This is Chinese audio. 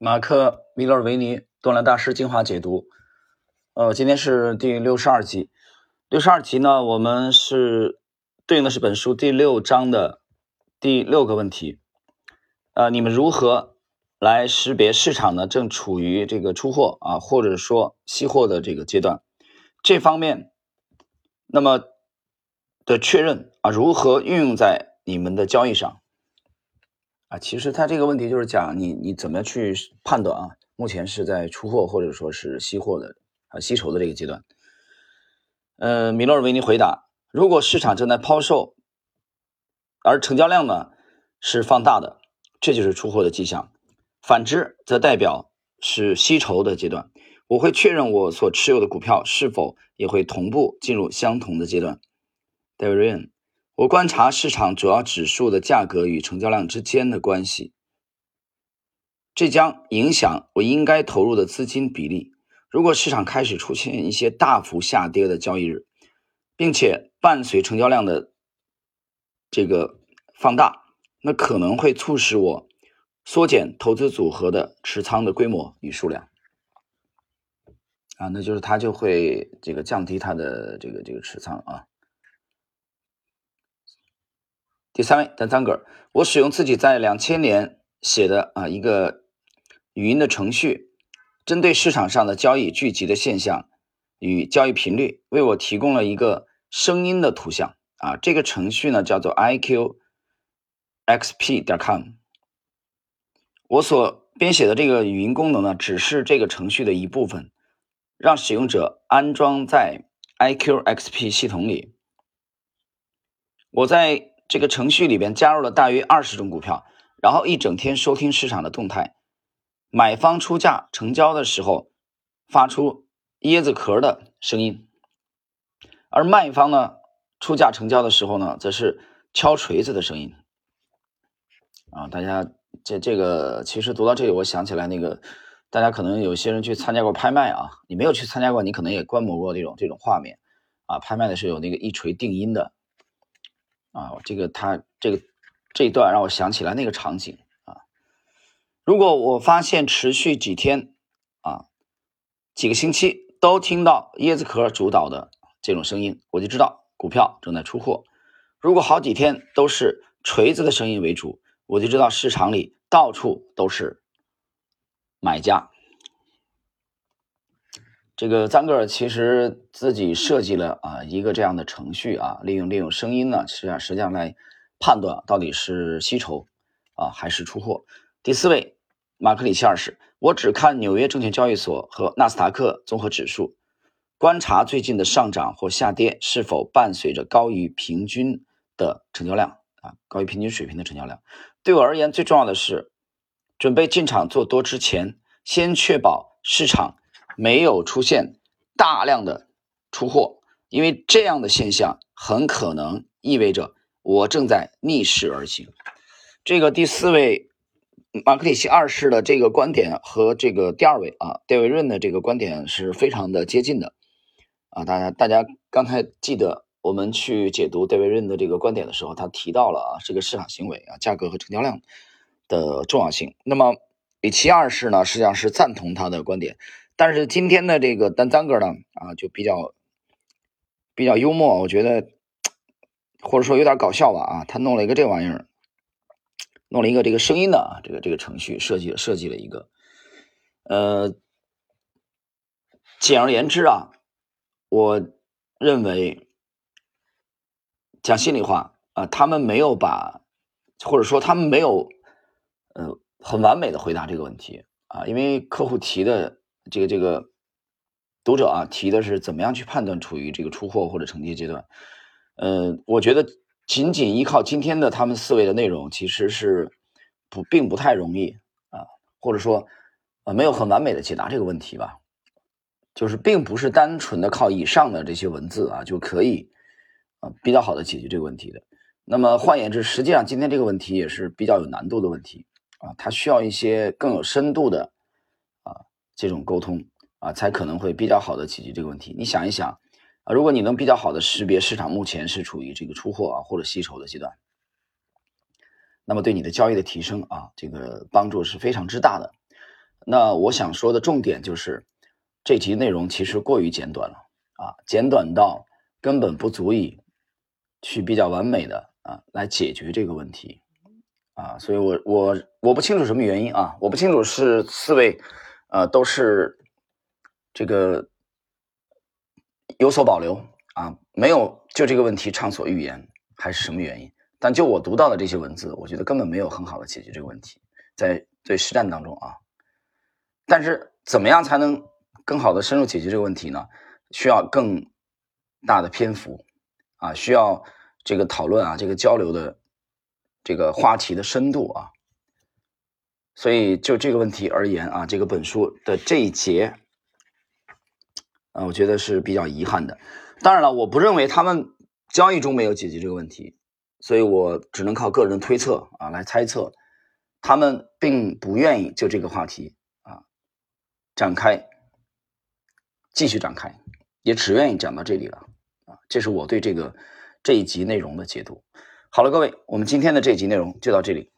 马克·米勒维尼多兰大师精华解读。呃，今天是第六十二集。六十二集呢，我们是对应的是本书第六章的第六个问题。呃，你们如何来识别市场呢？正处于这个出货啊，或者说吸货的这个阶段？这方面，那么的确认啊，如何运用在你们的交易上？啊，其实他这个问题就是讲你你怎么去判断啊？目前是在出货或者说是吸货的啊吸筹的这个阶段。呃，米洛尔维尼回答：如果市场正在抛售，而成交量呢是放大的，这就是出货的迹象；反之，则代表是吸筹的阶段。我会确认我所持有的股票是否也会同步进入相同的阶段。戴维瑞恩。我观察市场主要指数的价格与成交量之间的关系，这将影响我应该投入的资金比例。如果市场开始出现一些大幅下跌的交易日，并且伴随成交量的这个放大，那可能会促使我缩减投资组合的持仓的规模与数量。啊，那就是它就会这个降低它的这个这个持仓啊。第三位，丹桑格尔，我使用自己在两千年写的啊一个语音的程序，针对市场上的交易聚集的现象与交易频率，为我提供了一个声音的图像啊。这个程序呢叫做 iqxp 点 com。我所编写的这个语音功能呢，只是这个程序的一部分，让使用者安装在 iqxp 系统里。我在。这个程序里边加入了大约二十种股票，然后一整天收听市场的动态。买方出价成交的时候发出椰子壳的声音，而卖方呢出价成交的时候呢，则是敲锤子的声音。啊，大家这这个其实读到这里，我想起来那个，大家可能有些人去参加过拍卖啊，你没有去参加过，你可能也观摩过这种这种画面啊。拍卖的是有那个一锤定音的。啊，这个他这个这一段让我想起来那个场景啊。如果我发现持续几天啊，几个星期都听到椰子壳主导的这种声音，我就知道股票正在出货。如果好几天都是锤子的声音为主，我就知道市场里到处都是买家。这个赞格尔其实自己设计了啊一个这样的程序啊，利用利用声音呢，实际上实际上来判断到底是吸筹啊还是出货。第四位，马克里奇二世，我只看纽约证券交易所和纳斯达克综合指数，观察最近的上涨或下跌是否伴随着高于平均的成交量啊，高于平均水平的成交量。对我而言，最重要的是准备进场做多之前，先确保市场。没有出现大量的出货，因为这样的现象很可能意味着我正在逆势而行。这个第四位马克里奇二世的这个观点和这个第二位啊戴维润的这个观点是非常的接近的啊。大家大家刚才记得我们去解读戴维润的这个观点的时候，他提到了啊这个市场行为啊价格和成交量的重要性。那么里奇二世呢，实际上是赞同他的观点。但是今天的这个单张哥呢，啊，就比较比较幽默，我觉得或者说有点搞笑吧，啊，他弄了一个这玩意儿，弄了一个这个声音的啊，这个这个程序设计设计了一个，呃，简而言之啊，我认为讲心里话啊，他们没有把，或者说他们没有呃很完美的回答这个问题啊，因为客户提的。这个这个读者啊提的是怎么样去判断处于这个出货或者承接阶段？呃，我觉得仅仅依靠今天的他们四位的内容，其实是不并不太容易啊，或者说呃没有很完美的解答这个问题吧。就是并不是单纯的靠以上的这些文字啊就可以啊比较好的解决这个问题的。那么换言之，实际上今天这个问题也是比较有难度的问题啊，它需要一些更有深度的。这种沟通啊，才可能会比较好的解决这个问题。你想一想啊，如果你能比较好的识别市场目前是处于这个出货啊或者吸筹的阶段，那么对你的交易的提升啊，这个帮助是非常之大的。那我想说的重点就是，这集内容其实过于简短了啊，简短到根本不足以去比较完美的啊来解决这个问题啊，所以我我我不清楚什么原因啊，我不清楚是四位呃都是这个有所保留啊，没有就这个问题畅所欲言，还是什么原因？但就我读到的这些文字，我觉得根本没有很好的解决这个问题，在对实战当中啊。但是怎么样才能更好的深入解决这个问题呢？需要更大的篇幅啊，需要这个讨论啊，这个交流的这个话题的深度啊。所以就这个问题而言啊，这个本书的这一节啊，我觉得是比较遗憾的。当然了，我不认为他们交易中没有解决这个问题，所以我只能靠个人推测啊来猜测，他们并不愿意就这个话题啊。展开，继续展开，也只愿意讲到这里了啊！这是我对这个这一集内容的解读。好了，各位，我们今天的这一集内容就到这里。